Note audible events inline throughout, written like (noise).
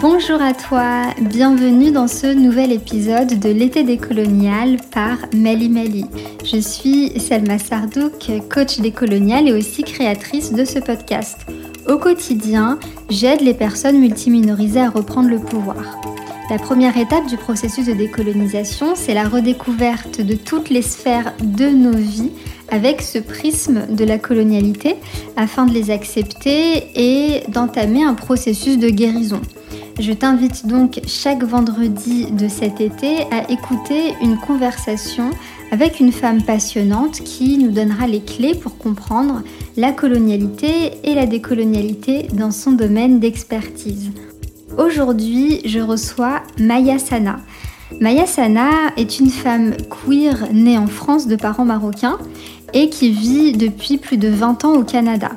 Bonjour à toi, bienvenue dans ce nouvel épisode de l'été décolonial par Mali Mali. Je suis Selma Sardouk, coach décolonial et aussi créatrice de ce podcast. Au quotidien, j'aide les personnes multiminorisées à reprendre le pouvoir. La première étape du processus de décolonisation, c'est la redécouverte de toutes les sphères de nos vies avec ce prisme de la colonialité afin de les accepter et d'entamer un processus de guérison. Je t'invite donc chaque vendredi de cet été à écouter une conversation avec une femme passionnante qui nous donnera les clés pour comprendre la colonialité et la décolonialité dans son domaine d'expertise. Aujourd'hui, je reçois Maya Sana. Maya Sana est une femme queer née en France de parents marocains et qui vit depuis plus de 20 ans au Canada.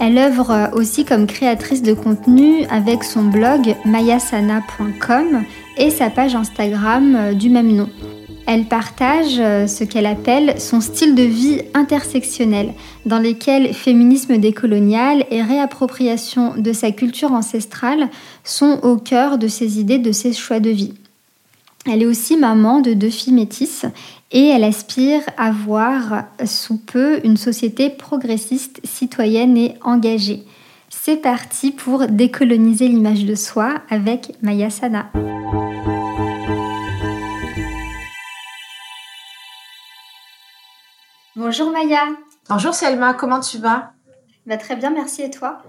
Elle œuvre aussi comme créatrice de contenu avec son blog mayasana.com et sa page Instagram du même nom. Elle partage ce qu'elle appelle son style de vie intersectionnel, dans lequel féminisme décolonial et réappropriation de sa culture ancestrale sont au cœur de ses idées, de ses choix de vie. Elle est aussi maman de deux filles métisses et elle aspire à voir sous peu une société progressiste, citoyenne et engagée. C'est parti pour décoloniser l'image de soi avec Maya Sana. Bonjour Maya. Bonjour Selma, comment tu vas? Bah, Très bien, merci et toi?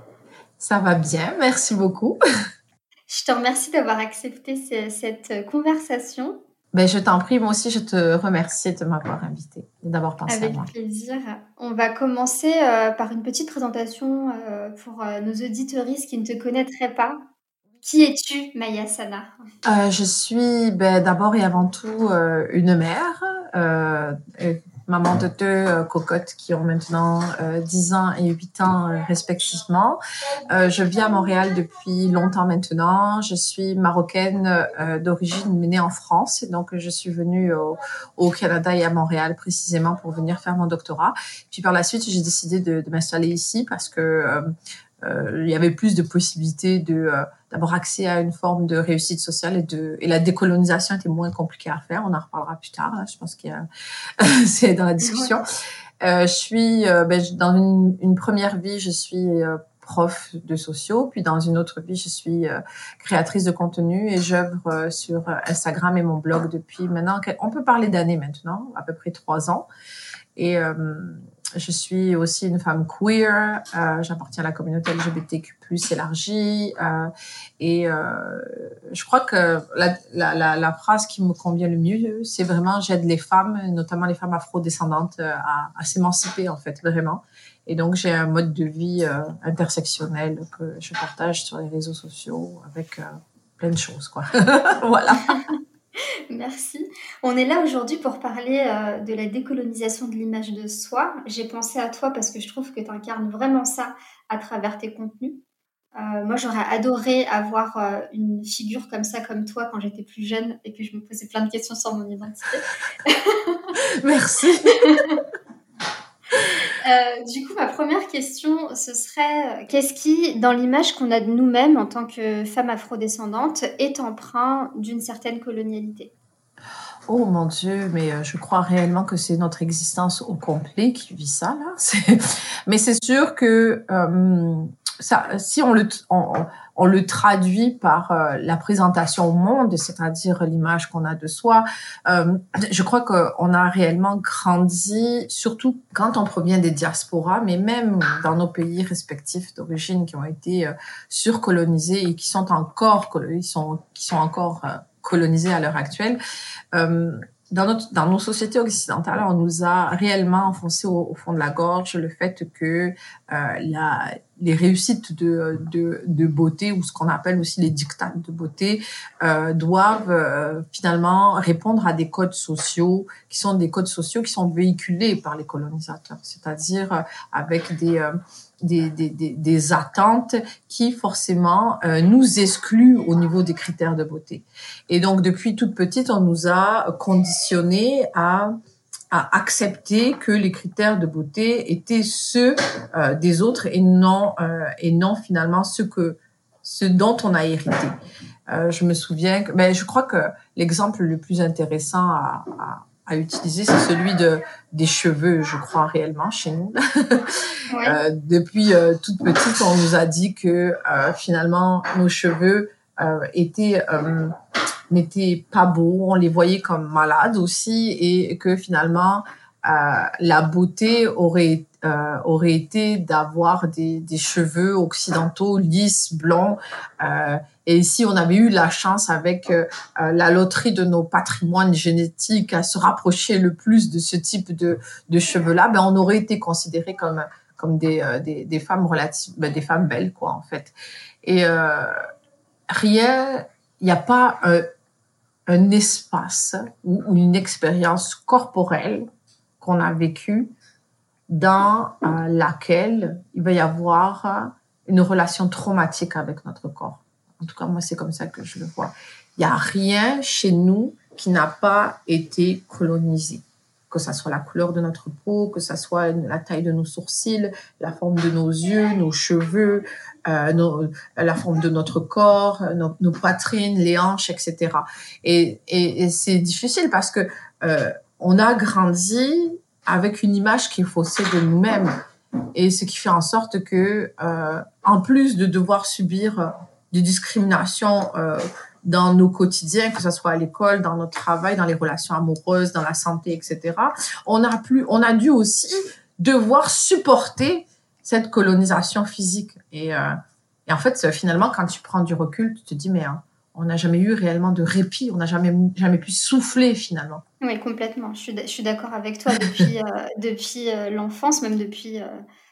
Ça va bien, merci beaucoup. (laughs) Je te remercie d'avoir accepté cette conversation. Ben, je t'en prie, moi aussi, je te remercie de m'avoir invité et d'avoir pensé à moi. Avec plaisir. On va commencer euh, par une petite présentation euh, pour euh, nos auditoristes qui ne te connaîtraient pas. Qui es-tu, Maya Sana Je suis ben, d'abord et avant tout une mère maman de deux euh, cocottes qui ont maintenant euh, 10 ans et 8 ans euh, respectivement. Euh, je vis à Montréal depuis longtemps maintenant. Je suis marocaine d'origine, mais née en France. Donc, je suis venue au, Canada et à Montréal précisément pour venir faire mon doctorat. Puis par la suite, j'ai décidé de, de m'installer ici parce que euh, il y avait plus de possibilités de euh, d'avoir accès à une forme de réussite sociale et de et la décolonisation était moins compliquée à faire. On en reparlera plus tard. Là. Je pense qu'il y a (laughs) c'est dans la discussion. Euh, je suis euh, ben, dans une, une, première vie, je suis prof de sociaux, puis dans une autre vie, je suis créatrice de contenu et j'œuvre sur Instagram et mon blog depuis maintenant. On peut parler d'années maintenant, à peu près trois ans. Et je suis aussi une femme queer, euh, j'appartiens à la communauté LGBTQ+, élargie, euh, et euh, je crois que la, la, la, la, phrase qui me convient le mieux, c'est vraiment j'aide les femmes, notamment les femmes afro-descendantes, euh, à, à s'émanciper en fait, vraiment. Et donc j'ai un mode de vie euh, intersectionnel que je partage sur les réseaux sociaux avec plein de choses, quoi. (laughs) voilà. (laughs) Merci. On est là aujourd'hui pour parler euh, de la décolonisation de l'image de soi. J'ai pensé à toi parce que je trouve que tu incarnes vraiment ça à travers tes contenus. Euh, moi, j'aurais adoré avoir euh, une figure comme ça, comme toi, quand j'étais plus jeune et que je me posais plein de questions sur mon identité. (laughs) Merci. (laughs) Euh, du coup, ma première question, ce serait qu'est-ce qui, dans l'image qu'on a de nous-mêmes en tant que femmes afrodescendantes, est empreint d'une certaine colonialité? Oh mon Dieu, mais euh, je crois réellement que c'est notre existence au complet qui vit ça là. (laughs) Mais c'est sûr que euh, ça, si on le, on, le traduit par euh, la présentation au monde, c'est-à-dire l'image qu'on a de soi, euh, je crois qu'on a réellement grandi, surtout quand on provient des diasporas, mais même dans nos pays respectifs d'origine qui ont été euh, surcolonisés et qui sont encore, qui sont, qui sont encore colonisés à l'heure actuelle dans, notre, dans nos sociétés occidentales, on nous a réellement enfoncé au, fond de la gorge le fait que la, les réussites de, de, de, beauté ou ce qu'on appelle aussi les dictats de beauté euh, doivent euh, finalement répondre à des codes sociaux qui sont des codes sociaux qui sont véhiculés par les colonisateurs, c'est-à-dire euh, avec des euh, des, des, des, attentes qui forcément euh, nous excluent au niveau des critères de beauté. Et donc depuis toute petite, on nous a conditionné à à accepter que les critères de beauté étaient ceux euh, des autres et non euh, et non finalement ceux que ce dont on a hérité. Euh, je me souviens que, ben, je crois que l'exemple le plus intéressant à, à, à utiliser, c'est celui de des cheveux, je crois réellement chez nous. (laughs) Ouais. euh, depuis euh, toute petite, on nous a dit que euh, finalement nos cheveux euh, étaient n'étaient pas beaux, on les voyait comme malades aussi, et que finalement la beauté aurait euh, aurait été d'avoir des, des, cheveux occidentaux lisses, blonds. Euh, et si on avait eu la chance avec euh, la loterie de nos patrimoines génétiques à se rapprocher le plus de ce type de, de cheveux-là, ben on aurait été considérés comme comme des, euh, des, femmes relatives, ben des femmes belles quoi en fait. Et euh, rien, il n'y a pas un, espace ou, ou une expérience corporelle qu'on a vécue dans euh, laquelle il va y avoir euh, une relation traumatique avec notre corps. En tout cas, moi, c'est comme ça que je le vois. Il n'y a rien chez nous qui n'a pas été colonisé. Que ça soit la couleur de notre peau, que ça soit la taille de nos sourcils, la forme de nos yeux, nos cheveux, euh, nos, la forme de notre corps, nos, nos poitrines, les hanches, etc. Et, et, et c'est difficile parce que euh, on a grandi avec une image qui est faussée de nous-mêmes. Et ce qui fait en sorte que, euh, en plus de devoir subir euh, des discriminations euh, dans nos quotidiens, que ce soit à l'école, dans notre travail, dans les relations amoureuses, dans la santé, etc., on a plus, on a dû aussi devoir supporter cette colonisation physique. Et, euh, en fait, finalement, quand tu prends du recul, tu te dis, mais hein, on n'a jamais eu réellement de répit, on n'a jamais, jamais pu souffler finalement. Oui, complètement. Je suis, d'accord avec toi depuis, euh, (laughs) depuis euh, l'enfance, même depuis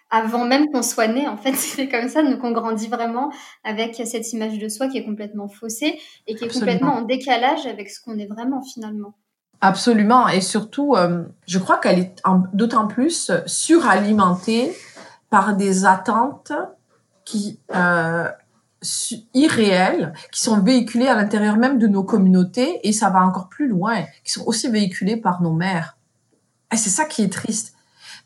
avant même qu'on soit né. En fait, (laughs) c'est comme ça, donc on grandit vraiment avec cette image de soi qui est complètement faussée et qui est Absolument. complètement en décalage avec ce qu'on est vraiment finalement. Absolument. Et surtout, euh, je crois qu'elle est d'autant plus suralimentée par des attentes qui euh, irréels qui sont véhiculés à l'intérieur même de nos communautés et ça va encore plus loin, qui sont aussi véhiculés par nos mères. Et c'est ça qui est triste.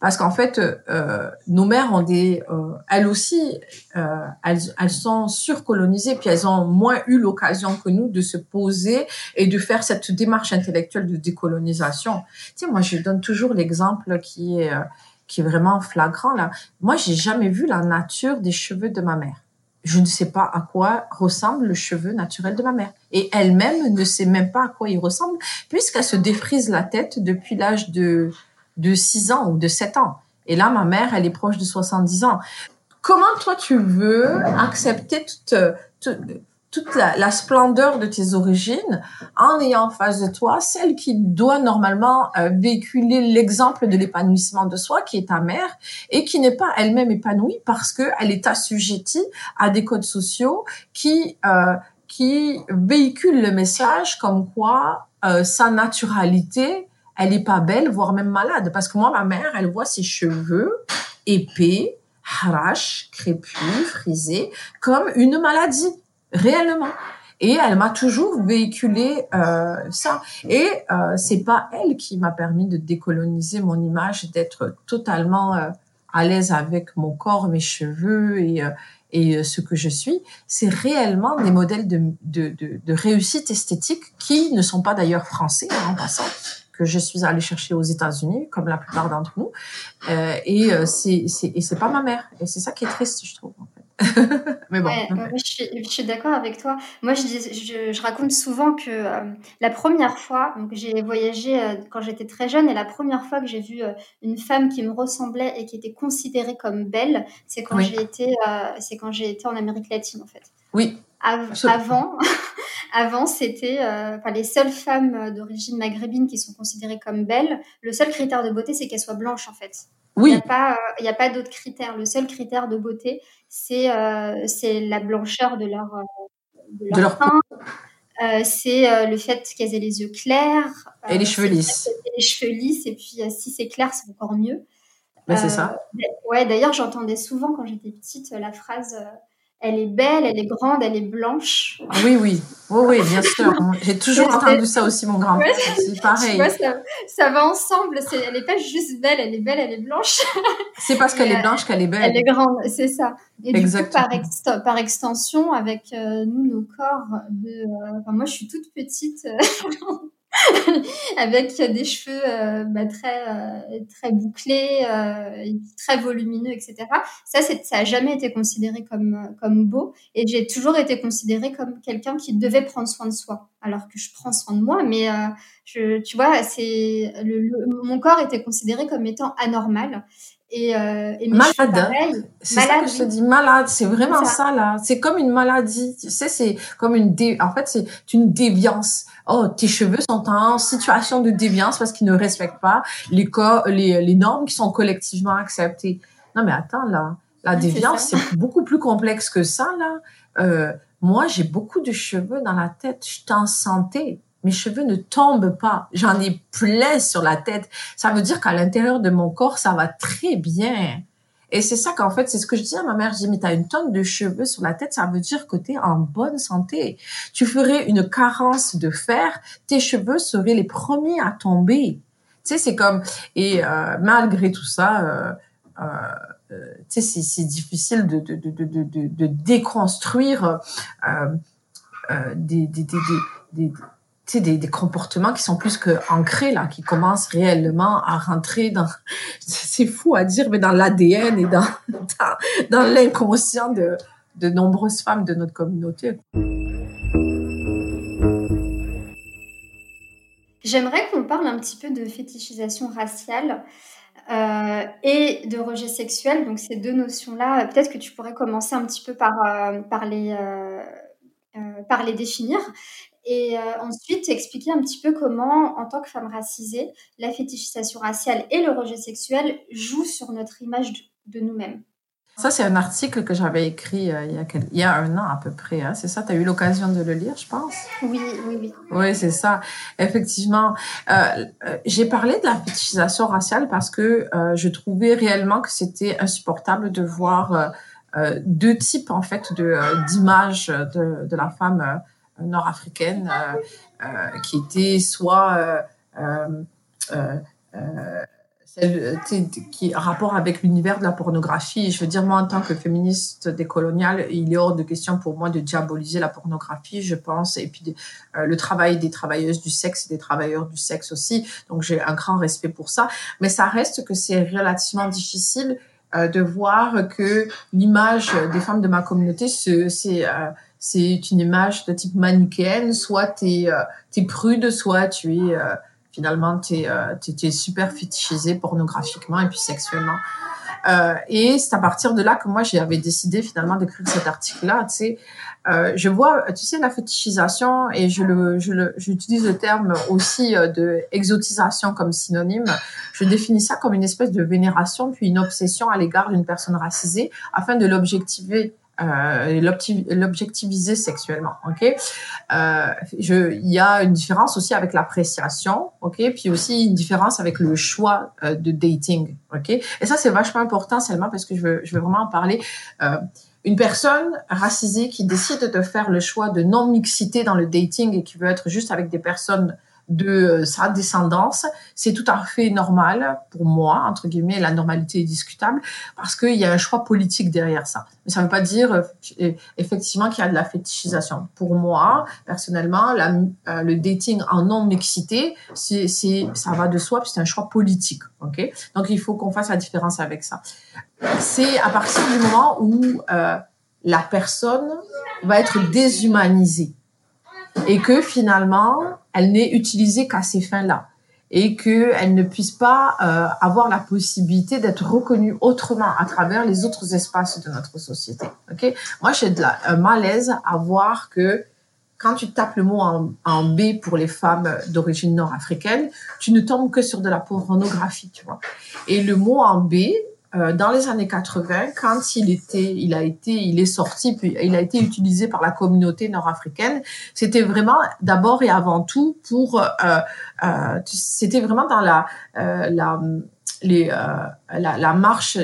Parce qu'en fait, euh, nos mères ont des, euh, elles aussi, euh, elles, elles sont surcolonisées, puis elles ont moins eu l'occasion que nous de se poser et de faire cette démarche intellectuelle de décolonisation. Tu sais, moi, je donne toujours l'exemple qui est, euh, qui est vraiment flagrant là. Moi, j'ai jamais vu la nature des cheveux de ma mère je ne sais pas à quoi ressemble le cheveu naturel de ma mère. Et elle-même ne sait même pas à quoi il ressemble, puisqu'elle se défrise la tête depuis l'âge de, de 6 ans ou de 7 ans. Et là, ma mère, elle est proche de 70 ans. Comment toi, tu veux accepter toute, toute, toute la, splendeur de tes origines en ayant en face de toi celle qui doit normalement euh, véhiculer l'exemple de l'épanouissement de soi, qui est ta mère, et qui n'est pas elle-même épanouie parce qu'elle est assujettie à des codes sociaux qui, euh, qui véhiculent le message comme quoi euh, sa naturalité, elle est pas belle, voire même malade. Parce que moi, ma mère, elle voit ses cheveux épais, harash, crépus, frisés, comme une maladie réellement. Et elle m'a toujours véhiculé euh, ça. Et euh, c'est pas elle qui m'a permis de décoloniser mon image, d'être totalement euh, à l'aise avec mon corps, mes cheveux et, euh, ce que je suis. C'est réellement des modèles de, réussite esthétique qui ne sont pas d'ailleurs français hein, en passant que je suis allée chercher aux États-Unis, comme la plupart d'entre nous. Euh, et euh, c'est pas ma mère. Et c'est ça qui est triste, je trouve. En fait. (laughs) Mais bon. Ouais, je suis, je suis d'accord avec toi. Moi, je, je, je, raconte souvent que euh, la première fois, donc j'ai voyagé euh, quand j'étais très jeune, et la première fois que j'ai vu euh, une femme qui me ressemblait et qui était considérée comme belle, c'est quand oui. j'ai été, c'est quand j'ai été en Amérique latine, en fait. Oui. Av avant, (laughs) avant, c'était enfin les seules femmes d'origine maghrébine qui sont considérées comme belles. Le seul critère de beauté, c'est qu'elles soient blanches, en fait. Oui. Il n'y a pas, a pas d'autres critères. Le seul critère de beauté, c'est euh, la blancheur de leur de leur, de leur teint. Euh, c'est le fait qu'elles aient les yeux clairs. Et les cheveux lisses. Les cheveux lisses. Et puis, si c'est clair, c'est encore mieux. Ben, c'est ça. Ouais, d'ailleurs, j'entendais souvent quand j'étais petite la phrase elle est belle, elle est grande, elle est blanche. Ah oui, oui, oui, oui, bien sûr. J'ai toujours entendu ça aussi, mon grand-père. c'est pareil. ça, va ensemble. elle n'est pas juste belle, elle est belle, elle est blanche. C'est parce qu'elle est blanche qu'elle est belle. Elle est grande, c'est ça. Et du coup, par, extension, avec euh, nous, nos corps, de, euh, moi, je suis toute petite. (laughs) (laughs) avec des cheveux euh, bah, très euh, très bouclés, euh, très volumineux, etc. Ça, ça a jamais été considéré comme comme beau, et j'ai toujours été considérée comme quelqu'un qui devait prendre soin de soi, alors que je prends soin de moi, mais je, tu vois, c'est mon corps était considéré comme étant anormal. Et, euh, et malade. C'est ça que je te dis, malade. C'est vraiment ça. là. C'est comme une maladie. Tu sais, c'est comme une dé... en fait, c'est une déviance. Oh, tes cheveux sont en situation de déviance parce qu'ils ne respectent pas les, corps, les, les normes qui sont collectivement acceptées. Non, mais attends, là. La déviance, c'est beaucoup plus complexe que ça, là. Euh, moi, j'ai beaucoup de cheveux dans la tête. Je suis en santé mes cheveux ne tombent pas. J'en ai plein sur la tête. Ça veut dire qu'à l'intérieur de mon corps, ça va très bien. Et c'est ça qu'en fait, c'est ce que je dis à ma mère. Je dis, mais t'as une tonne de cheveux sur la tête, ça veut dire que t'es en bonne santé. Tu ferais une carence de fer, tes cheveux seraient les premiers à tomber. Tu sais, c'est comme, et euh, malgré tout ça, euh, euh, tu sais, c'est difficile de, de, de, de, de, déconstruire des, des, des, des des, des, comportements qui sont plus que ancrés là, qui commencent réellement à rentrer dans, (laughs) c'est fou à dire, mais dans l'ADN et (laughs) dans, dans, l'inconscient de, de nombreuses femmes de notre communauté. J'aimerais qu'on parle un petit peu de fétichisation raciale euh, et de rejet sexuel. Donc ces deux notions-là, peut-être que tu pourrais commencer un petit peu par, euh, par, les, euh, par les définir et euh, ensuite expliquer un petit peu comment, en tant que femme racisée, la fétichisation raciale et le rejet sexuel jouent sur notre image de, nous-mêmes. Ça, c'est un article que j'avais écrit euh, il, y a il, y a un an à peu près. Hein. C'est ça, tu as eu l'occasion de le lire, je pense? Oui, oui, oui. Oui, c'est ça. Effectivement, euh, j'ai parlé de la fétichisation raciale parce que je trouvais réellement que c'était insupportable de voir deux types, en fait, d'images de, de, la femme nord-africaine euh, euh, qui était soit euh, celle qui rapport avec l'univers de la pornographie. Je veux dire, moi, en tant que féministe décoloniale, il est hors de question pour moi de diaboliser la pornographie, je pense, et puis le travail des travailleuses du sexe et des travailleurs du sexe aussi. Donc, j'ai un grand respect pour ça. Mais ça reste que c'est relativement difficile de voir que l'image des femmes de ma communauté, c'est c'est une image de type manichéenne, soit tu es, euh, prude, soit tu es euh, finalement tu es, euh, super fétichisé pornographiquement et puis sexuellement. Et c'est à partir de là que moi j'avais décidé finalement d'écrire cet article-là. Tu sais, je vois, tu sais, la fétichisation et je le, je le, j'utilise le terme aussi de exotisation comme synonyme. Je définis ça comme une espèce de vénération puis une obsession à l'égard d'une personne racisée afin de l'objectiver euh, l'objectiviser sexuellement. Ok, euh, il y a une différence aussi avec l'appréciation. Ok, puis aussi une différence avec le choix euh, de dating. Ok, et ça c'est vachement important seulement parce que je veux, je veux vraiment en parler. Une personne racisée qui décide de faire le choix de non mixité dans le dating et qui veut être juste avec des personnes de euh, sa descendance, c'est tout à fait normal pour moi, entre guillemets, la normalité est discutable, parce qu'il y a un choix politique derrière ça. Mais ça ne veut pas dire euh, effectivement qu'il y a de la fétichisation. Pour moi, personnellement, euh, le dating en non-mixité, ça va de soi, c'est un choix politique. ok? Donc il faut qu'on fasse la différence avec ça. C'est à partir du moment où la personne va être déshumanisée et que finalement, elle n'est utilisée qu'à ces fins-là et qu'elle ne puisse pas euh, avoir la possibilité d'être reconnue autrement à travers les autres espaces de notre société. Ok? Moi, j'ai un malaise à voir que quand tu tapes le mot en, en B pour les femmes d'origine nord-africaine, tu ne tombes que sur de la pornographie, tu vois? Et le mot en B, euh, dans les années 80, quand il était, il a été, il est sorti, puis il a été utilisé par la communauté nord-africaine, c'était vraiment d'abord et avant tout pour, euh, euh, c'était vraiment dans la, euh, la les, euh, la, la, marche,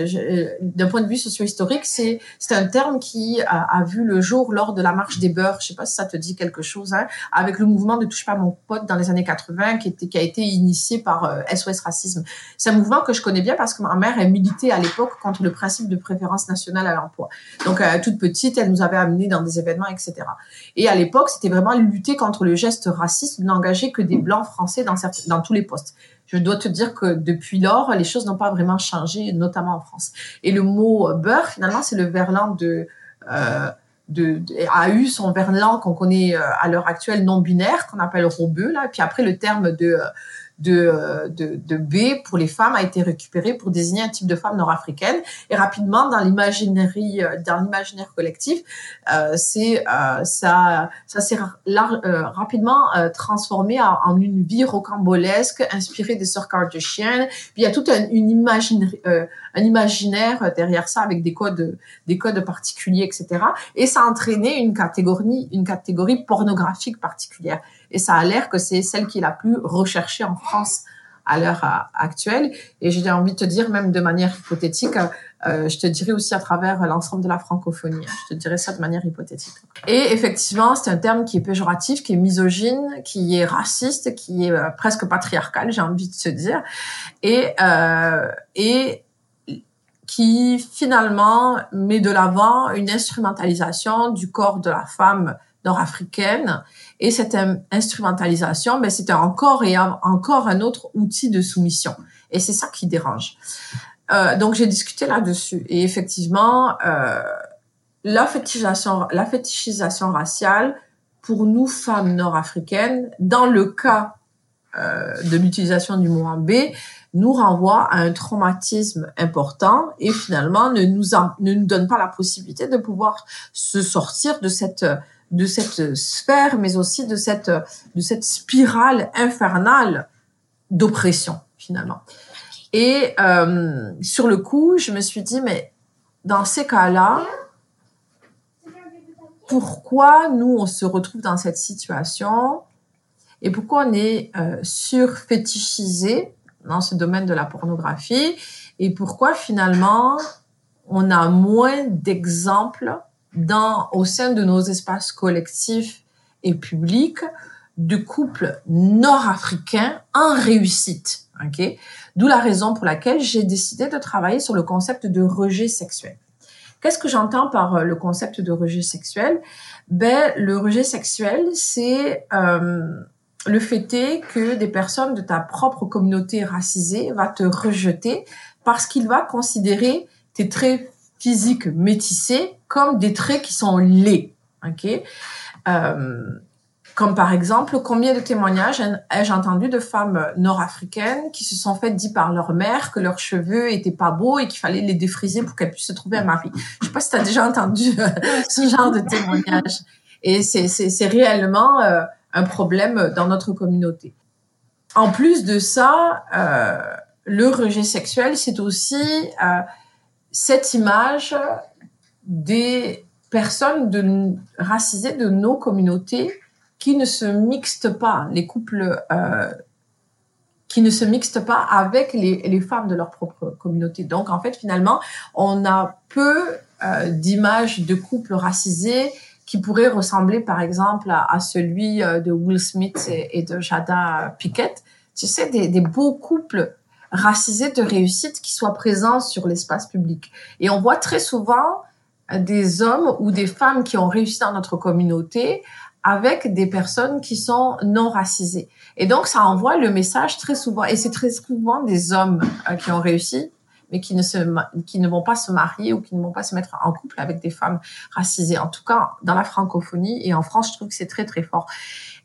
d'un point de vue socio-historique, c'est un terme qui a, a, vu le jour lors de la marche des beurs. Je sais pas si ça te dit quelque chose, hein, avec le mouvement de touche pas mon pote dans les années 80, qui était qui a été initié par SOS Racisme. C'est un mouvement que je connais bien parce que ma mère elle militait à l'époque contre le principe de préférence nationale à l'emploi. Donc toute petite, elle nous avait amené dans des événements, etc. Et à l'époque, c'était vraiment lutter contre le geste raciste de n'engager que des blancs français dans, dans tous les postes. Je dois te dire que depuis lors, les choses n'ont pas vraiment changé, notamment en France. Et le mot beurre, finalement, c'est le verlan de, euh, de, a eu son verlan qu'on connaît euh, à l'heure actuelle non binaire, qu'on appelle robeux, là. Et puis après, le terme de de, de, de, B pour les femmes a été récupéré pour désigner un type de femme nord-africaine. Et rapidement, dans l'imaginaire, euh, dans l'imaginaire collectif, euh, c'est euh, ça, ça s'est euh, rapidement euh, transformé en, une vie rocambolesque, inspirée des sœurs Kardashian. Puis il y a tout un, une imaginaire, un imaginaire derrière ça avec des codes, des codes particuliers, etc. Et ça a entraîné une catégorie, une catégorie pornographique particulière. Et ça a l'air que c'est celle qui est la plus recherchée en France à l'heure euh, actuelle. Et j'ai envie de te dire, même de manière hypothétique, euh, je te dirais aussi à travers l'ensemble de la francophonie. Je te dirais ça de manière hypothétique. Et effectivement, c'est un terme qui est péjoratif, qui est misogyne, qui est raciste, qui est euh, presque patriarcal, j'ai envie de te dire. Et, euh, et qui finalement met de l'avant une instrumentalisation du corps de la femme nord-africaine. Et cette instrumentalisation, ben, c'était encore et encore un autre outil de soumission. Et c'est ça qui dérange. Euh, donc j'ai discuté là-dessus. Et effectivement, euh, la fétichisation, la fétichisation raciale, pour nous femmes nord-africaines, dans le cas euh, de l'utilisation du mot B, nous renvoie à un traumatisme important et finalement ne nous, ne nous donne pas la possibilité de pouvoir se sortir de cette de cette sphère, mais aussi de cette, de cette spirale infernale d'oppression, finalement. Et euh, sur le coup, je me suis dit, mais dans ces cas-là, pourquoi nous, on se retrouve dans cette situation et pourquoi on est euh, surfétichisé dans ce domaine de la pornographie et pourquoi finalement on a moins d'exemples dans, au sein de nos espaces collectifs et publics de couples nord-africains en réussite. Okay? D'où la raison pour laquelle j'ai décidé de travailler sur le concept de rejet sexuel. Qu'est-ce que j'entends par euh, le concept de rejet sexuel? Ben, le rejet sexuel, c'est euh, le fait est que des personnes de ta propre communauté racisée va te rejeter parce qu'il va considérer tes traits physiques métissés comme des traits qui sont laids. ok? Euh, comme par exemple, combien de témoignages ai-je entendu de femmes nord-africaines qui se sont faites dire par leur mère que leurs cheveux étaient pas beaux et qu'il fallait les défriser pour qu'elles puissent se trouver un mari? Je sais pas si tu as déjà entendu (laughs) ce genre de témoignages. Et c'est réellement euh, un problème dans notre communauté. En plus de ça, euh, le rejet sexuel, c'est aussi euh, cette image des personnes de, racisées de nos communautés qui ne se mixent pas, les couples euh, qui ne se mixent pas avec les, femmes de leur propre communauté. Donc, en fait, finalement, on a peu d'images de couples racisés qui pourraient ressembler, par exemple, à, celui euh, de Will Smith et, de Jada Pickett. Tu sais, des, des beaux couples racisés de réussite qui soient présents sur l'espace public. Et on voit très souvent des hommes ou des femmes qui ont réussi dans notre communauté avec des personnes qui sont non racisées. Et donc, ça envoie le message très souvent, et c'est très souvent des hommes euh, qui ont réussi, mais qui ne se, qui ne vont pas se marier ou qui ne vont pas se mettre en couple avec des femmes racisées. En tout cas, dans la francophonie et en France, je trouve que c'est très, très fort.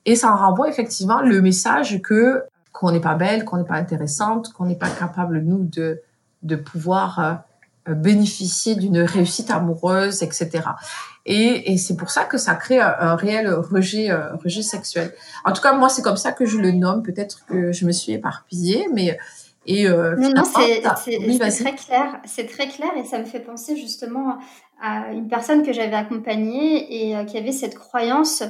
Et ça renvoie effectivement le message que, qu'on n'est pas belle, qu'on n'est pas intéressante, qu'on n'est pas capable, nous, de, de pouvoir euh, euh, bénéficier d'une réussite amoureuse, etc. Et, et c'est pour ça que ça crée un, réel rejet, euh, rejet sexuel. En tout cas, moi, c'est comme ça que je le nomme. Peut-être que je me suis éparpillée, mais et euh, non, non, c'est très clair. C'est très clair et ça me fait penser justement à une personne que j'avais accompagnée et qui avait cette croyance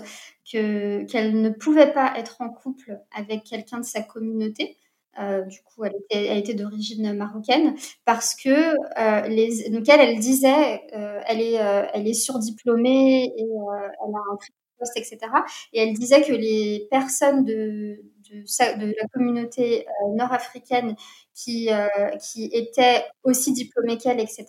que qu'elle ne pouvait pas être en couple avec quelqu'un de sa communauté du coup, elle était, elle était d'origine marocaine, parce que les, donc elle, elle disait, elle est, elle est surdiplômée et elle a un poste, etc. Et elle disait que les personnes de, de, de la communauté nord-africaine qui, qui étaient aussi diplômées qu'elle, etc.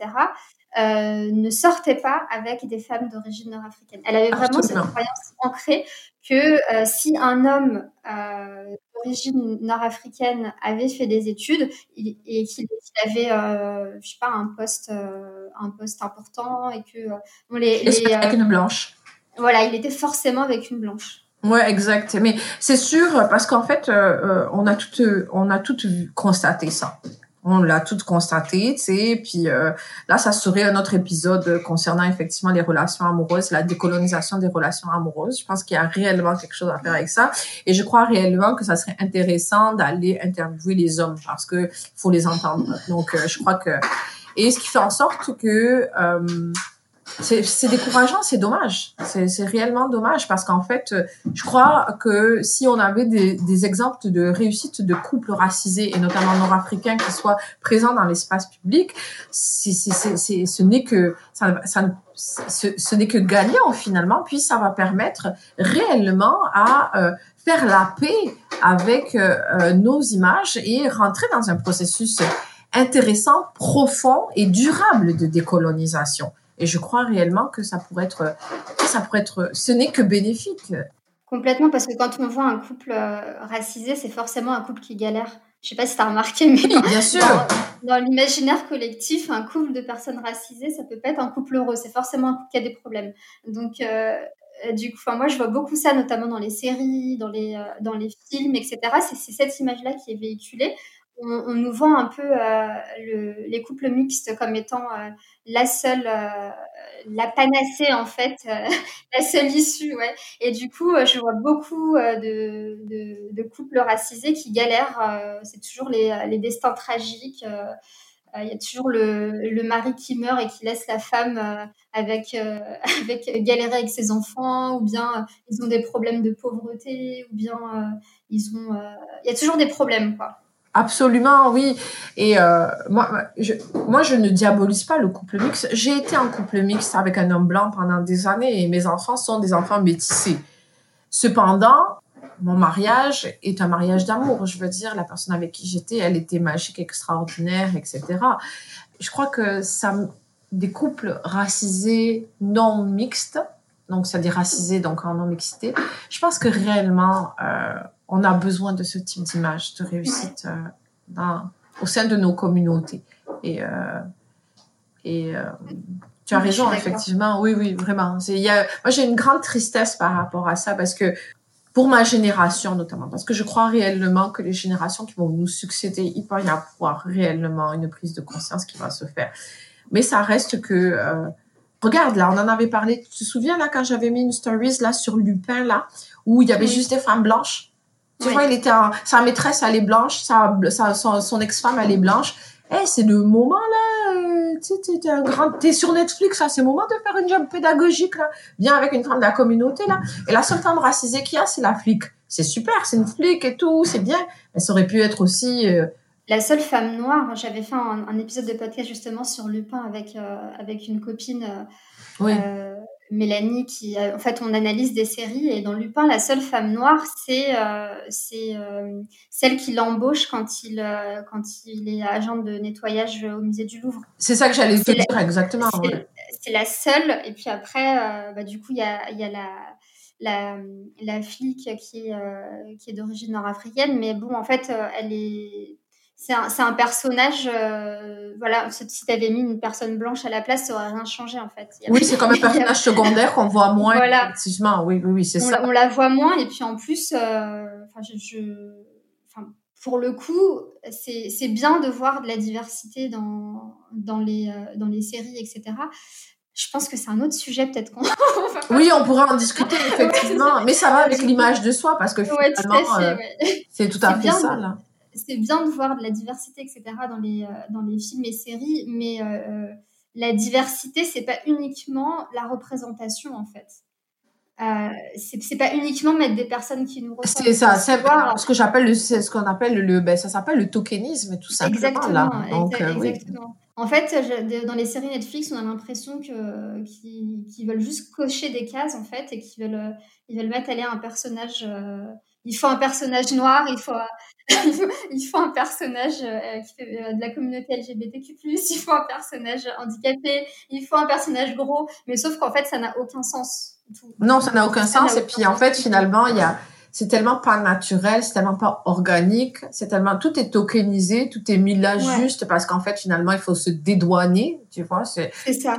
Euh, ne sortait pas avec des femmes d'origine nord-africaine. Elle avait vraiment cette croyance ancrée que euh, si un homme euh, d'origine nord-africaine avait fait des études et qu'il avait, je sais pas, un poste, un poste important et que bon, les, les une blanche. Voilà, il était forcément avec une blanche. Ouais, exact. Mais c'est sûr parce qu'en fait, on a tout, on a tout constaté ça on l'a tout constaté, tu sais. Puis euh, là, ça serait un autre épisode concernant effectivement les relations amoureuses, la décolonisation des relations amoureuses. Je pense qu'il y a réellement quelque chose à faire avec ça. Et je crois réellement que ça serait intéressant d'aller interviewer les hommes parce que faut les entendre. Donc, euh, je crois que et ce qui fait en sorte que euh, c'est décourageant, c'est dommage. C'est réellement dommage parce qu'en fait, je crois que si on avait des, des exemples de réussite de couples racisés et notamment nord-africains qui soient présents dans l'espace public, ce n'est que ça, ça ce, ce n'est que gagnant finalement, puis ça va permettre réellement à euh, faire la paix avec euh, euh, nos images et rentrer dans un processus intéressant, profond et durable de décolonisation. Et je crois réellement que ça pourrait être, ça pourrait être, ce n'est que bénéfique. Complètement, parce que quand on voit un couple euh, racisé, c'est forcément un couple qui galère. Je sais pas si tu as remarqué, mais (laughs) bien sûr. dans, l'imaginaire collectif, un couple de personnes racisées, ça peut pas être un couple heureux. C'est forcément un couple qui a des problèmes. Donc, euh, du coup, moi, je vois beaucoup ça, notamment dans les séries, dans les, euh, dans les films, etc. C'est cette image-là qui est véhiculée on, nous vend un peu euh, le, les couples mixtes comme étant euh, la seule, euh, la panacée en fait, (laughs) la seule issue. Ouais. Et du coup, je vois beaucoup de, de, de, couples racisés qui galèrent. c'est toujours les, les, destins tragiques. Il y a toujours le, le, mari qui meurt et qui laisse la femme avec, (laughs) avec galérer avec ses enfants, ou bien ils ont des problèmes de pauvreté, ou bien ils ont. Il y a toujours des problèmes, quoi. Absolument, oui. Et euh, moi, je, moi, je ne diabolise pas le couple mixte. J'ai été en couple mixte avec un homme blanc pendant des années et mes enfants sont des enfants métissés. Cependant, mon mariage est un mariage d'amour. Je veux dire, la personne avec qui j'étais, elle était magique, extraordinaire, etc. Je crois que ça, des couples racisés non mixtes, donc c'est-à-dire racisés, donc en non mixité, je pense que réellement, euh, on a besoin de ce type d'image de réussite euh, dans, au sein de nos communautés. Et, euh, et euh, tu as raison, effectivement. Oui, oui, vraiment. Y a, moi, j'ai une grande tristesse par rapport à ça parce que pour ma génération notamment, parce que je crois réellement que les générations qui vont nous succéder, il peut y avoir réellement une prise de conscience qui va se faire. Mais ça reste que, regarde là, on en avait parlé, tu te souviens là quand j'avais mis une stories là sur Lupin là, où il y avait juste des femmes blanches? Tu vois, il était sa maîtresse, elle est blanche, sa, son, ex-femme, elle est blanche. Eh, c'est le moment là, euh, t'es sur Netflix là, c'est le moment de faire une job pédagogique là. Viens avec une femme de la communauté là. Et la seule femme racisée qu'il y a, c'est la flic. C'est super, c'est une flic et tout, c'est bien. Mais ça aurait pu être aussi. Euh, la seule femme noire, j'avais fait un, épisode de podcast justement sur Lupin avec, euh, avec une copine. oui. Mélanie qui, en fait, on analyse des séries et dans Lupin, la seule femme noire, c'est euh, c'est euh, celle qui l'embauche quand il euh, quand il est agent de nettoyage au musée du Louvre. C'est ça que j'allais te dire exactement. C'est la seule et puis après, bah, du coup, il y a, y a la la, la flic qui est, qui est d'origine nord-africaine, mais bon, en fait, elle est c'est un, un, personnage. Euh, voilà, si tu avais mis une personne blanche à la place, ça aurait rien changé en fait. Oui, c'est comme un personnage secondaire qu'on voit moins. Voilà. Effectivement, oui, oui, oui c'est ça. On la voit moins et puis en plus, euh, je, je pour le coup, c'est bien de voir de la diversité dans, dans, les, euh, dans les séries, etc. Je pense que c'est un autre sujet, peut-être qu'on. (laughs) oui, on pourra en discuter, effectivement. mais ça va avec l'image de soi, parce que finalement, c'est tout à fait ça, là c'est bien de voir de la diversité, etc. dans les, euh, dans les films et séries, mais euh, euh, la diversité, c'est pas uniquement la représentation, en fait. euh, c'est pas uniquement mettre des personnes qui nous ressemblent. C'est ça, c'est ce que j'appelle ce qu'on appelle le, ben, ça s'appelle le tokenisme, tout simplement. Exactement, Donc, euh, exactement. En fait, dans les séries Netflix, on a l'impression que qu'ils veulent juste cocher des cases en fait et qu'ils veulent ils veulent mettre aller un personnage. Euh, il faut un personnage noir, il faut (laughs) il faut un personnage euh, qui fait de la communauté LGBTQ+, (laughs) il faut un personnage handicapé, il faut un personnage gros, mais sauf qu'en fait, ça n'a aucun sens. Non, ça n'a aucun sens. Et puis, en fait, finalement, il y a, c'est tellement pas naturel, c'est tellement pas organique, c'est tellement, tout est tokenisé, tout est mis là juste parce qu'en fait, finalement, il faut se dédouaner, tu vois. C'est ça.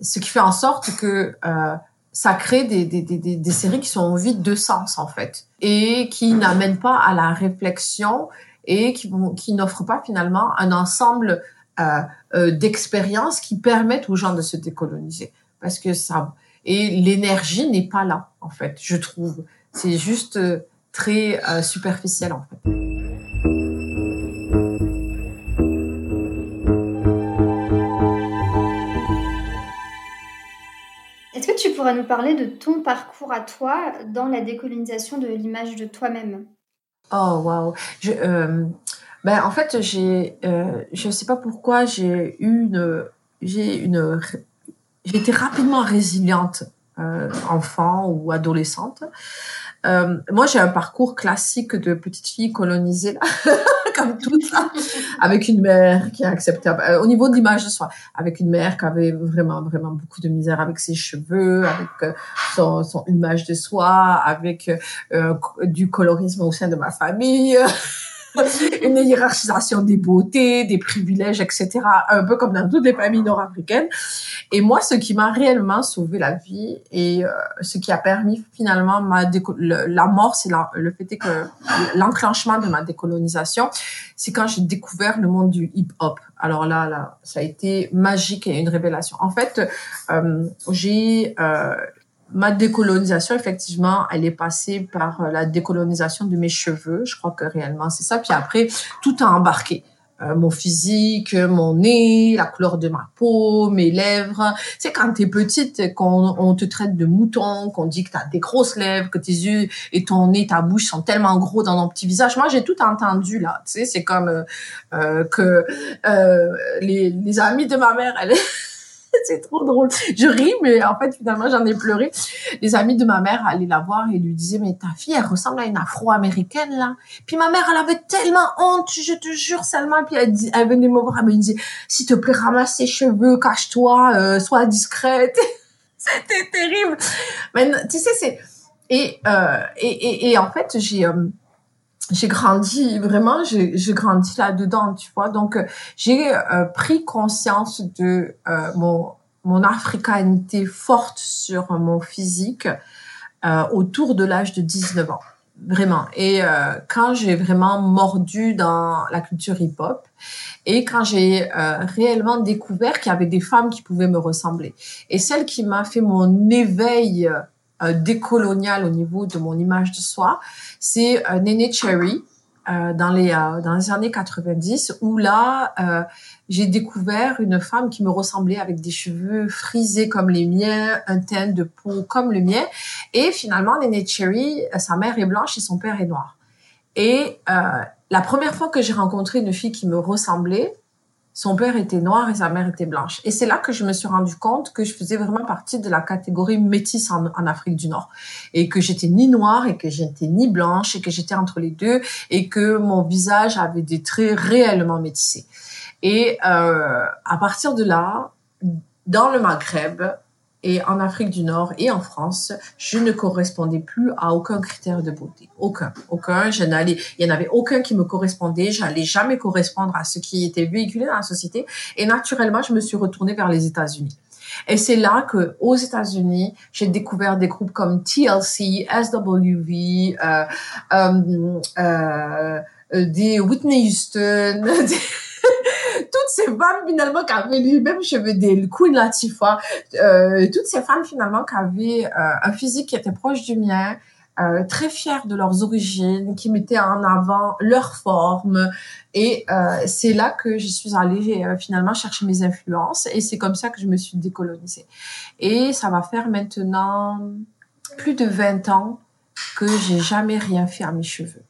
Ce qui fait en sorte que, euh, ça crée des, des, des, des, séries qui sont vides de sens, en fait, et qui n'amènent pas à la réflexion et qui, qui n'offrent pas finalement un ensemble euh, euh, d'expériences qui permettent aux gens de se décoloniser. Parce que ça, et l'énergie n'est pas là, en fait, je trouve. C'est juste euh, très euh, superficiel, en fait. Tu pourrais nous parler de ton parcours à toi dans la décolonisation de l'image de toi-même? Oh. Je, euh, ben, en fait, euh, je ne sais pas pourquoi, j'ai eu une, j'ai une, j'ai été rapidement résiliente euh, enfant ou adolescente. Moi, j'ai un parcours classique de petite fille colonisée, (laughs) avec une mère qui est acceptable. Euh, au niveau de l'image de soi, avec une mère qui avait vraiment, vraiment beaucoup de misère avec ses cheveux, avec euh, son, son image de soi, avec euh, du colorisme au sein de ma famille. (laughs) (laughs) une hiérarchisation des beautés, des privilèges, etc. Un peu comme dans toutes les familles nord-africaines. Et moi, ce qui m'a réellement sauvé la vie et euh, ce qui a permis finalement ma la mort, c'est le fait que l'enclenchement de ma décolonisation, c'est quand j'ai découvert le monde du hip-hop. Alors là, là, ça a été magique et une révélation. En fait, euh, j'ai euh, ma décolonisation, effectivement, elle est passée par euh, la décolonisation de mes cheveux. Je crois que réellement, c'est ça. Puis après, tout a embarqué. Euh, mon physique, mon nez, la couleur de ma peau, mes lèvres. C'est quand t'es petite qu'on on te traite de mouton, qu'on dit que t'as des grosses lèvres, que tes yeux et ton nez, ta bouche sont tellement gros dans ton petit visage. Moi, j'ai tout entendu là. Tu sais, c'est comme euh, euh que euh, les, les amis de ma mère, elle (laughs) c'est trop drôle. Je ris, mais en fait, finalement, j'en ai pleuré. Les amis de ma mère allaient la voir et lui disaient, mais ta fille, elle ressemble à une afro-américaine, là. Puis ma mère, elle avait tellement honte, je te jure, seulement. Puis elle, elle venait me voir, elle me disait, s'il te plaît, ramasse tes cheveux, cache-toi, euh, sois discrète. (laughs) C'était terrible. Mais tu sais, c'est... Et, euh, et, et, et, en fait, j'ai... Euh, j'ai grandi vraiment j'ai grandi là dedans tu vois. Donc euh, j'ai euh, pris conscience de euh, mon mon africanité forte sur mon physique autour de l'âge de 19 ans vraiment. Et quand j'ai vraiment mordu dans la culture hip-hop et quand j'ai réellement découvert qu'il y avait des femmes qui pouvaient me ressembler. Et celle qui m'a fait mon éveil décolonial au niveau de mon image de soi c'est euh, Nene Cherry euh, dans les euh, dans les années 90 où là euh, j'ai découvert une femme qui me ressemblait avec des cheveux frisés comme les miens, un teint de peau comme le mien et finalement Nene Cherry sa mère est blanche et son père est noir. Et la première fois que j'ai rencontré une fille qui me ressemblait, son père était noir et sa mère était blanche. Et c'est là que je me suis rendu compte que je faisais vraiment partie de la catégorie métisse en, Afrique du Nord. Et que j'étais ni noire et que j'étais ni blanche et que j'étais entre les deux et que mon visage avait des traits réellement métissés. Et euh, à partir de là, dans le Maghreb, et en Afrique du Nord et en France, je ne correspondais plus à aucun critère de beauté. Aucun. Aucun. Je n'allais, il n'y en avait aucun qui me correspondait. J'allais jamais correspondre à ce qui était véhiculé dans la société. Et naturellement, je me suis retournée vers les États-Unis. Et c'est là que, aux États-Unis, j'ai découvert des groupes comme TLC, SWV, euh, euh, euh, des Whitney Houston, (laughs) ces femmes finalement qui avaient les mêmes cheveux des Queen Latifah, euh, toutes ces femmes finalement qui avaient euh, un physique qui était proche du mien, euh, très fières de leurs origines, qui mettaient en avant leur forme. Et euh, c'est là que je suis allée finalement chercher mes influences et c'est comme ça que je me suis décolonisée. Et ça va faire maintenant plus de 20 ans que j'ai jamais rien fait à mes cheveux.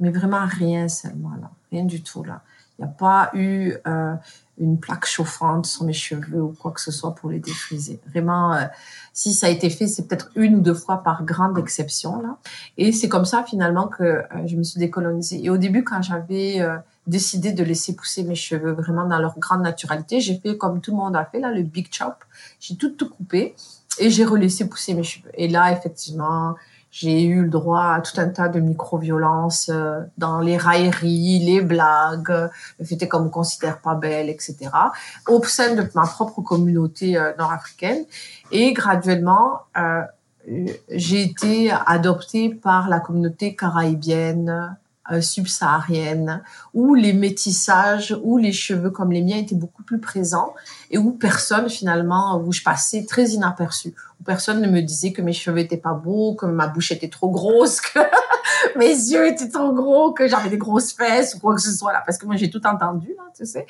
Mais vraiment rien seulement là. Rien du tout là. Il n'y a pas eu euh, une plaque chauffante sur mes cheveux ou quoi que ce soit pour les défriser. Vraiment, euh, si ça a été fait, c'est peut-être une ou deux fois par grande exception là. Et c'est comme ça finalement que euh, je me suis décolonisée. Et au début, quand j'avais décidé de laisser pousser mes cheveux vraiment dans leur grande naturalité, j'ai fait comme tout le monde a fait là, le big chop. J'ai tout tout coupé et j'ai relaissé pousser mes cheveux. Et là, effectivement, j'ai eu le droit à tout un tas de micro-violences euh, dans les railleries, les blagues, le fait qu'on me considère pas belle, etc. Au sein de ma propre communauté euh, nord-africaine. Et graduellement, euh, j'ai été adoptée par la communauté caraïbienne, euh, subsaharienne, où les métissages, où les cheveux comme les miens étaient beaucoup plus présents et où personne finalement, où je passais très inaperçu, où personne ne me disait que mes cheveux étaient pas beaux, que ma bouche était trop grosse, que (laughs) mes yeux étaient trop gros, que j'avais des grosses fesses ou quoi que ce soit là, parce que moi j'ai tout entendu tu sais.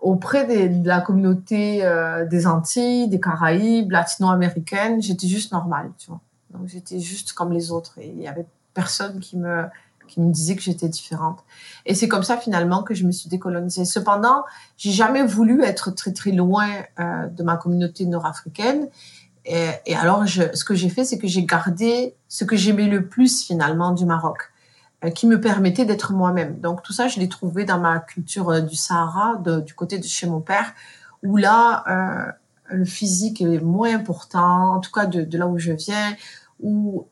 Auprès de la communauté euh, des Antilles, des Caraïbes, latino-américaines, j'étais juste normale, tu vois. Donc j'étais juste comme les autres et il y avait personne qui me qui me disait que j'étais différente. Et c'est comme ça finalement que je me suis décolonisée. Cependant, j'ai jamais voulu être très très loin euh, de ma communauté nord-africaine. Et, et, alors, je, ce que j'ai fait, c'est que j'ai gardé ce que j'aimais le plus finalement du Maroc, euh, qui me permettait d'être moi-même. Donc tout ça, je l'ai trouvé dans ma culture euh, du Sahara, de, du côté de chez mon père, où là, euh, le physique est moins important, en tout cas de, de là où je viens, où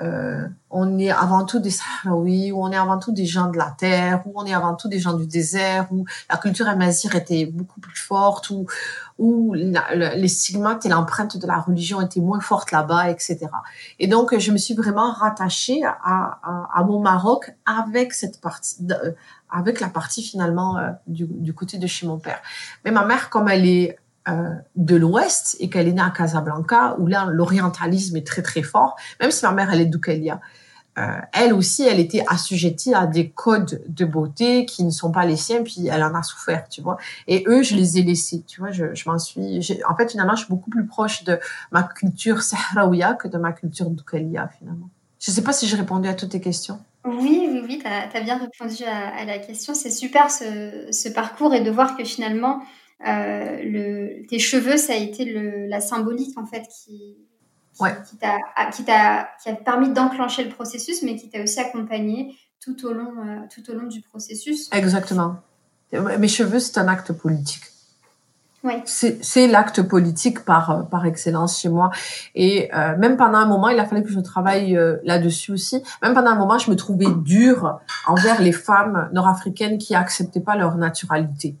euh, euh, on est avant tout des Sahraouis, où on est avant tout des gens de la terre, où on est avant tout des gens du désert, où la culture amazigh était beaucoup plus forte, où, où les stigmates et l'empreinte de la religion étaient moins fortes là-bas, etc. Et donc, je me suis vraiment rattachée à, à, à mon Maroc avec cette partie, de, avec la partie finalement euh, du, du côté de chez mon père. Mais ma mère, comme elle est euh, de l'Ouest et qu'elle est née à Casablanca, où là, l'orientalisme est très, très fort, même si ma mère, elle est d'Oukalia. Euh, elle aussi, elle était assujettie à des codes de beauté qui ne sont pas les siens, puis elle en a souffert, tu vois. Et eux, je les ai laissés, tu vois. Je, je m'en suis. En fait, finalement, je suis beaucoup plus proche de ma culture sahraouia que de ma culture d'Oukalia, finalement. Je ne sais pas si j'ai répondu à toutes tes questions. Oui, oui, oui, tu as, bien répondu à, la question. C'est super ce, ce, parcours et de voir que finalement, le, tes cheveux, ça a été le, la symbolique en fait qui, qui, ouais. qui t'a qui a permis d'enclencher le processus, mais qui t'a aussi accompagné tout au long euh, tout au long du processus. Exactement. Mes cheveux, c'est un acte politique. Oui. C'est l'acte politique par par excellence chez moi. Et euh, même pendant un moment, il a fallu que je travaille euh, là-dessus aussi. Même pendant un moment, je me trouvais dure envers les femmes nord-africaines qui acceptaient pas leur naturalité.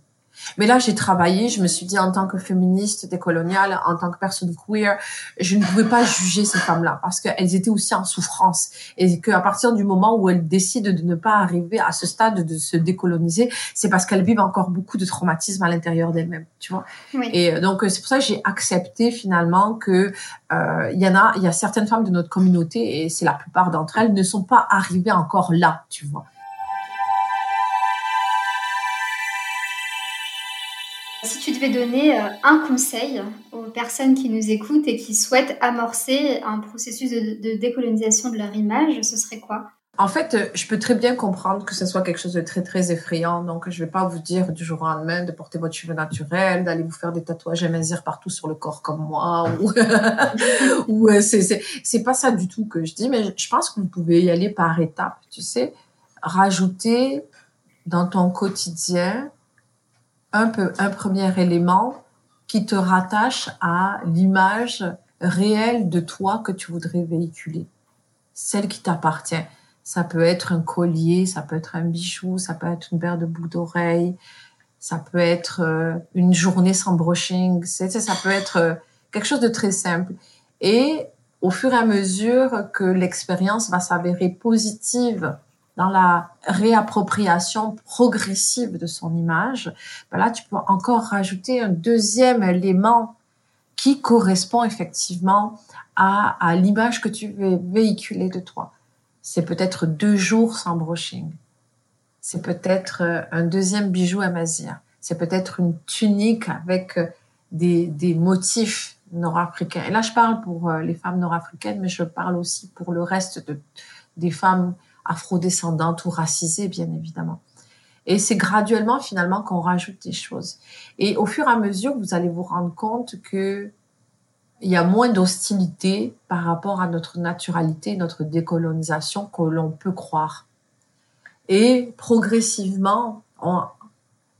Mais là, j'ai travaillé, je me suis dit en tant que féministe décoloniale, en tant que personne queer, je ne pouvais pas juger ces femmes-là parce qu'elles étaient aussi en souffrance et qu'à partir du moment où elles décident de ne pas arriver à ce stade de se décoloniser, c'est parce qu'elles vivent encore beaucoup de traumatisme à l'intérieur d'elles-mêmes, tu vois. Oui. Et donc c'est pour ça que j'ai accepté finalement que euh, il y en a, il y a certaines femmes de notre communauté et c'est la plupart d'entre elles ne sont pas arrivées encore là, tu vois. Si tu devais donner euh, un conseil aux personnes qui nous écoutent et qui souhaitent amorcer un processus de, décolonisation de leur image, ce serait quoi? En fait, je peux très bien comprendre que ce soit quelque chose de très très effrayant. Donc, je vais pas vous dire du jour au lendemain de porter votre cheveu naturel, d'aller vous faire des tatouages amazir partout sur le corps comme moi. Ou, (laughs) ou euh, c'est pas ça du tout que je dis, mais je pense que vous pouvez y aller par étapes. Tu sais, rajouter dans ton quotidien un, peu, un premier élément qui te rattache à l'image réelle de toi que tu voudrais véhiculer, celle qui t'appartient. Ça peut être un collier, ça peut être un bijou, ça peut être une paire de boucles d'oreilles, ça peut être euh, une journée sans brushing, ça peut être euh, quelque chose de très simple. Et au fur et à mesure que l'expérience va s'avérer positive dans la réappropriation progressive de son image, ben là, tu peux encore rajouter un deuxième élément qui correspond effectivement à, l'image que tu veux véhiculer de toi. C'est peut-être deux jours sans brushing. C'est peut-être euh, un deuxième bijou à mazir. C'est peut-être une tunique avec euh, des, motifs nord-africains. Et là, je parle pour euh, les femmes nord-africaines, mais je parle aussi pour le reste de, des femmes afrodescendantes ou racisées, bien évidemment. Et c'est graduellement, finalement, qu'on rajoute des choses. Et au fur et à mesure, vous allez vous rendre compte que il y a moins d'hostilité par rapport à notre naturalité, notre décolonisation que l'on peut croire. Et progressivement, on,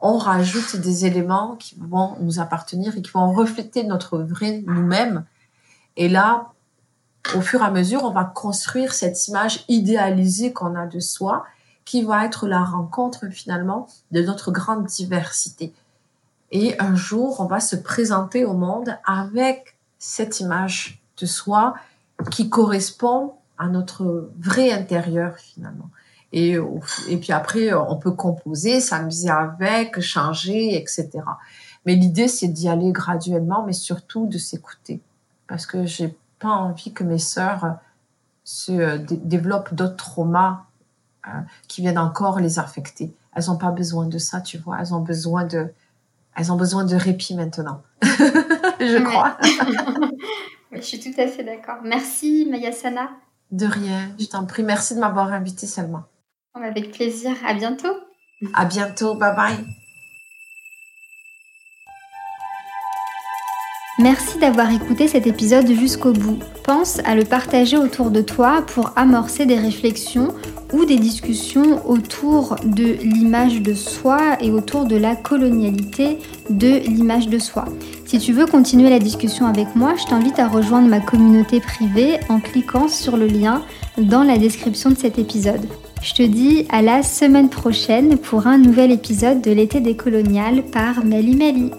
on rajoute des éléments qui vont nous appartenir et qui vont refléter notre vrai nous-mêmes. Et là, au fur et à mesure, on va construire cette image idéalisée qu'on a de soi, qui va être la rencontre finalement de notre grande diversité. Et un jour, on va se présenter au monde avec cette image de soi qui correspond à notre vrai intérieur finalement. Et, et puis après, on peut composer, s'amuser avec, changer, etc. Mais l'idée, c'est d'y aller graduellement, mais surtout de s'écouter. Parce que j'ai pas envie que mes sœurs se euh, développent d'autres traumas euh, qui viennent encore les affecter. Elles n'ont pas besoin de ça, tu vois. Elles ont besoin de, elles ont besoin de répit maintenant. (laughs) je crois. (laughs) je suis tout à fait d'accord. Merci, Mayasana. De rien, je t'en prie. Merci de m'avoir invité, seulement. Avec plaisir. À bientôt. À bientôt. Bye bye. Merci d'avoir écouté cet épisode jusqu'au bout. Pense à le partager autour de toi pour amorcer des réflexions ou des discussions autour de l'image de soi et autour de la colonialité de l'image de soi. Si tu veux continuer la discussion avec moi, je t'invite à rejoindre ma communauté privée en cliquant sur le lien dans la description de cet épisode. Je te dis à la semaine prochaine pour un nouvel épisode de l'été des coloniales par Meli Meli.